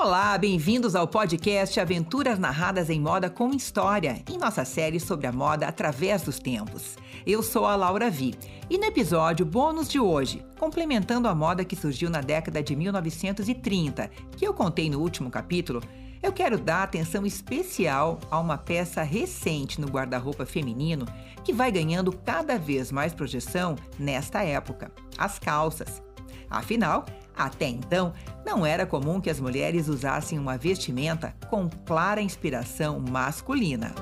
Olá, bem-vindos ao podcast Aventuras Narradas em Moda com História, em nossa série sobre a moda através dos tempos. Eu sou a Laura Vi e no episódio bônus de hoje, complementando a moda que surgiu na década de 1930, que eu contei no último capítulo, eu quero dar atenção especial a uma peça recente no guarda-roupa feminino que vai ganhando cada vez mais projeção nesta época: as calças. Afinal, até então, não era comum que as mulheres usassem uma vestimenta com clara inspiração masculina.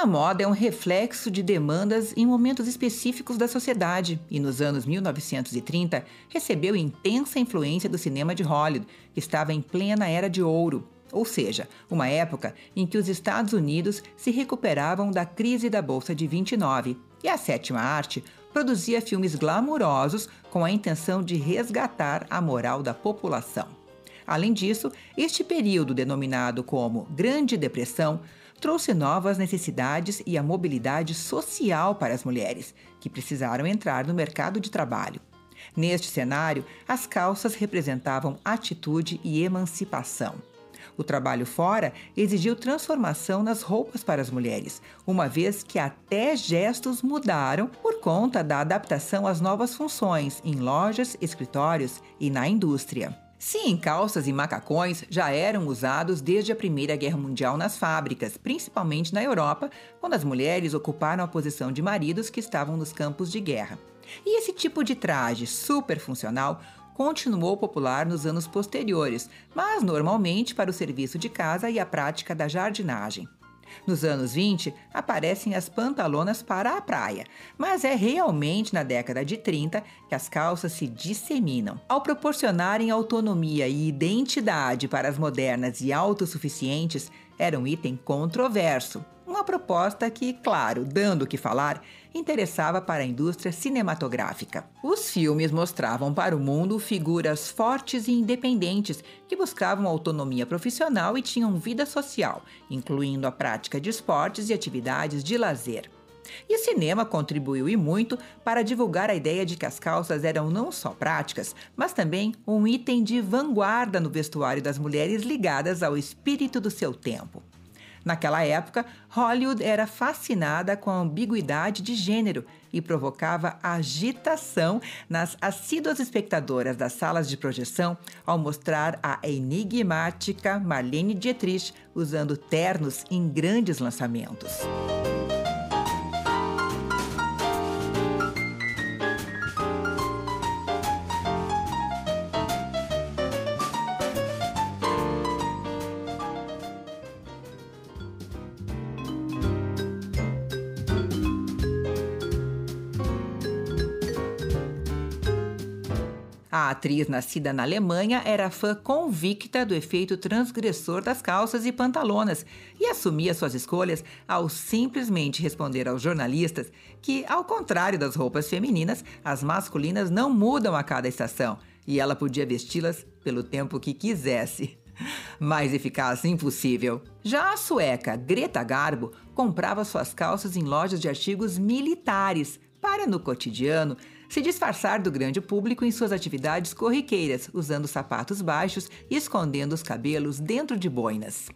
A moda é um reflexo de demandas em momentos específicos da sociedade e, nos anos 1930, recebeu intensa influência do cinema de Hollywood, que estava em plena era de ouro, ou seja, uma época em que os Estados Unidos se recuperavam da crise da Bolsa de 29 e a sétima arte produzia filmes glamurosos com a intenção de resgatar a moral da população. Além disso, este período, denominado como Grande Depressão, trouxe novas necessidades e a mobilidade social para as mulheres, que precisaram entrar no mercado de trabalho. Neste cenário, as calças representavam atitude e emancipação. O trabalho fora exigiu transformação nas roupas para as mulheres, uma vez que até gestos mudaram por conta da adaptação às novas funções em lojas, escritórios e na indústria. Sim, calças e macacões já eram usados desde a Primeira Guerra Mundial nas fábricas, principalmente na Europa, quando as mulheres ocuparam a posição de maridos que estavam nos campos de guerra. E esse tipo de traje super funcional continuou popular nos anos posteriores, mas normalmente para o serviço de casa e a prática da jardinagem. Nos anos 20, aparecem as pantalonas para a praia, mas é realmente na década de 30 que as calças se disseminam. Ao proporcionarem autonomia e identidade para as modernas e autossuficientes, era um item controverso. Proposta que, claro, dando o que falar, interessava para a indústria cinematográfica. Os filmes mostravam para o mundo figuras fortes e independentes que buscavam autonomia profissional e tinham vida social, incluindo a prática de esportes e atividades de lazer. E o cinema contribuiu e muito para divulgar a ideia de que as calças eram não só práticas, mas também um item de vanguarda no vestuário das mulheres ligadas ao espírito do seu tempo. Naquela época, Hollywood era fascinada com a ambiguidade de gênero e provocava agitação nas assíduas espectadoras das salas de projeção ao mostrar a enigmática Marlene Dietrich usando ternos em grandes lançamentos. A atriz nascida na Alemanha era fã convicta do efeito transgressor das calças e pantalonas e assumia suas escolhas ao simplesmente responder aos jornalistas que, ao contrário das roupas femininas, as masculinas não mudam a cada estação e ela podia vesti-las pelo tempo que quisesse. Mais eficaz impossível. Já a sueca Greta Garbo comprava suas calças em lojas de artigos militares para, no cotidiano, se disfarçar do grande público em suas atividades corriqueiras, usando sapatos baixos e escondendo os cabelos dentro de boinas.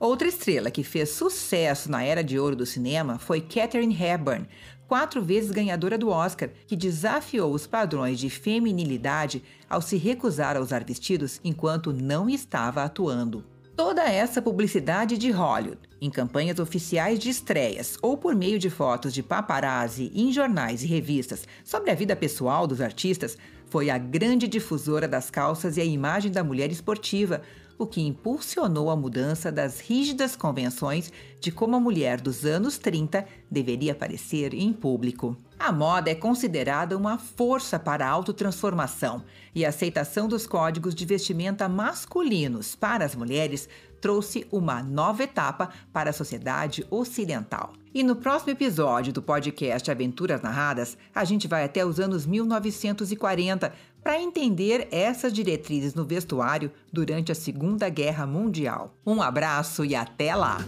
Outra estrela que fez sucesso na era de ouro do cinema foi Katharine Hepburn, quatro vezes ganhadora do Oscar, que desafiou os padrões de feminilidade ao se recusar a usar vestidos enquanto não estava atuando. Toda essa publicidade de Hollywood, em campanhas oficiais de estreias ou por meio de fotos de paparazzi em jornais e revistas sobre a vida pessoal dos artistas, foi a grande difusora das calças e a imagem da mulher esportiva, o que impulsionou a mudança das rígidas convenções de como a mulher dos anos 30 deveria aparecer em público. A moda é considerada uma força para a autotransformação e a aceitação dos códigos de vestimenta masculinos para as mulheres trouxe uma nova etapa para a sociedade ocidental. E no próximo episódio do podcast Aventuras Narradas, a gente vai até os anos 1940 para entender essas diretrizes no vestuário durante a Segunda Guerra Mundial. Um abraço e até lá!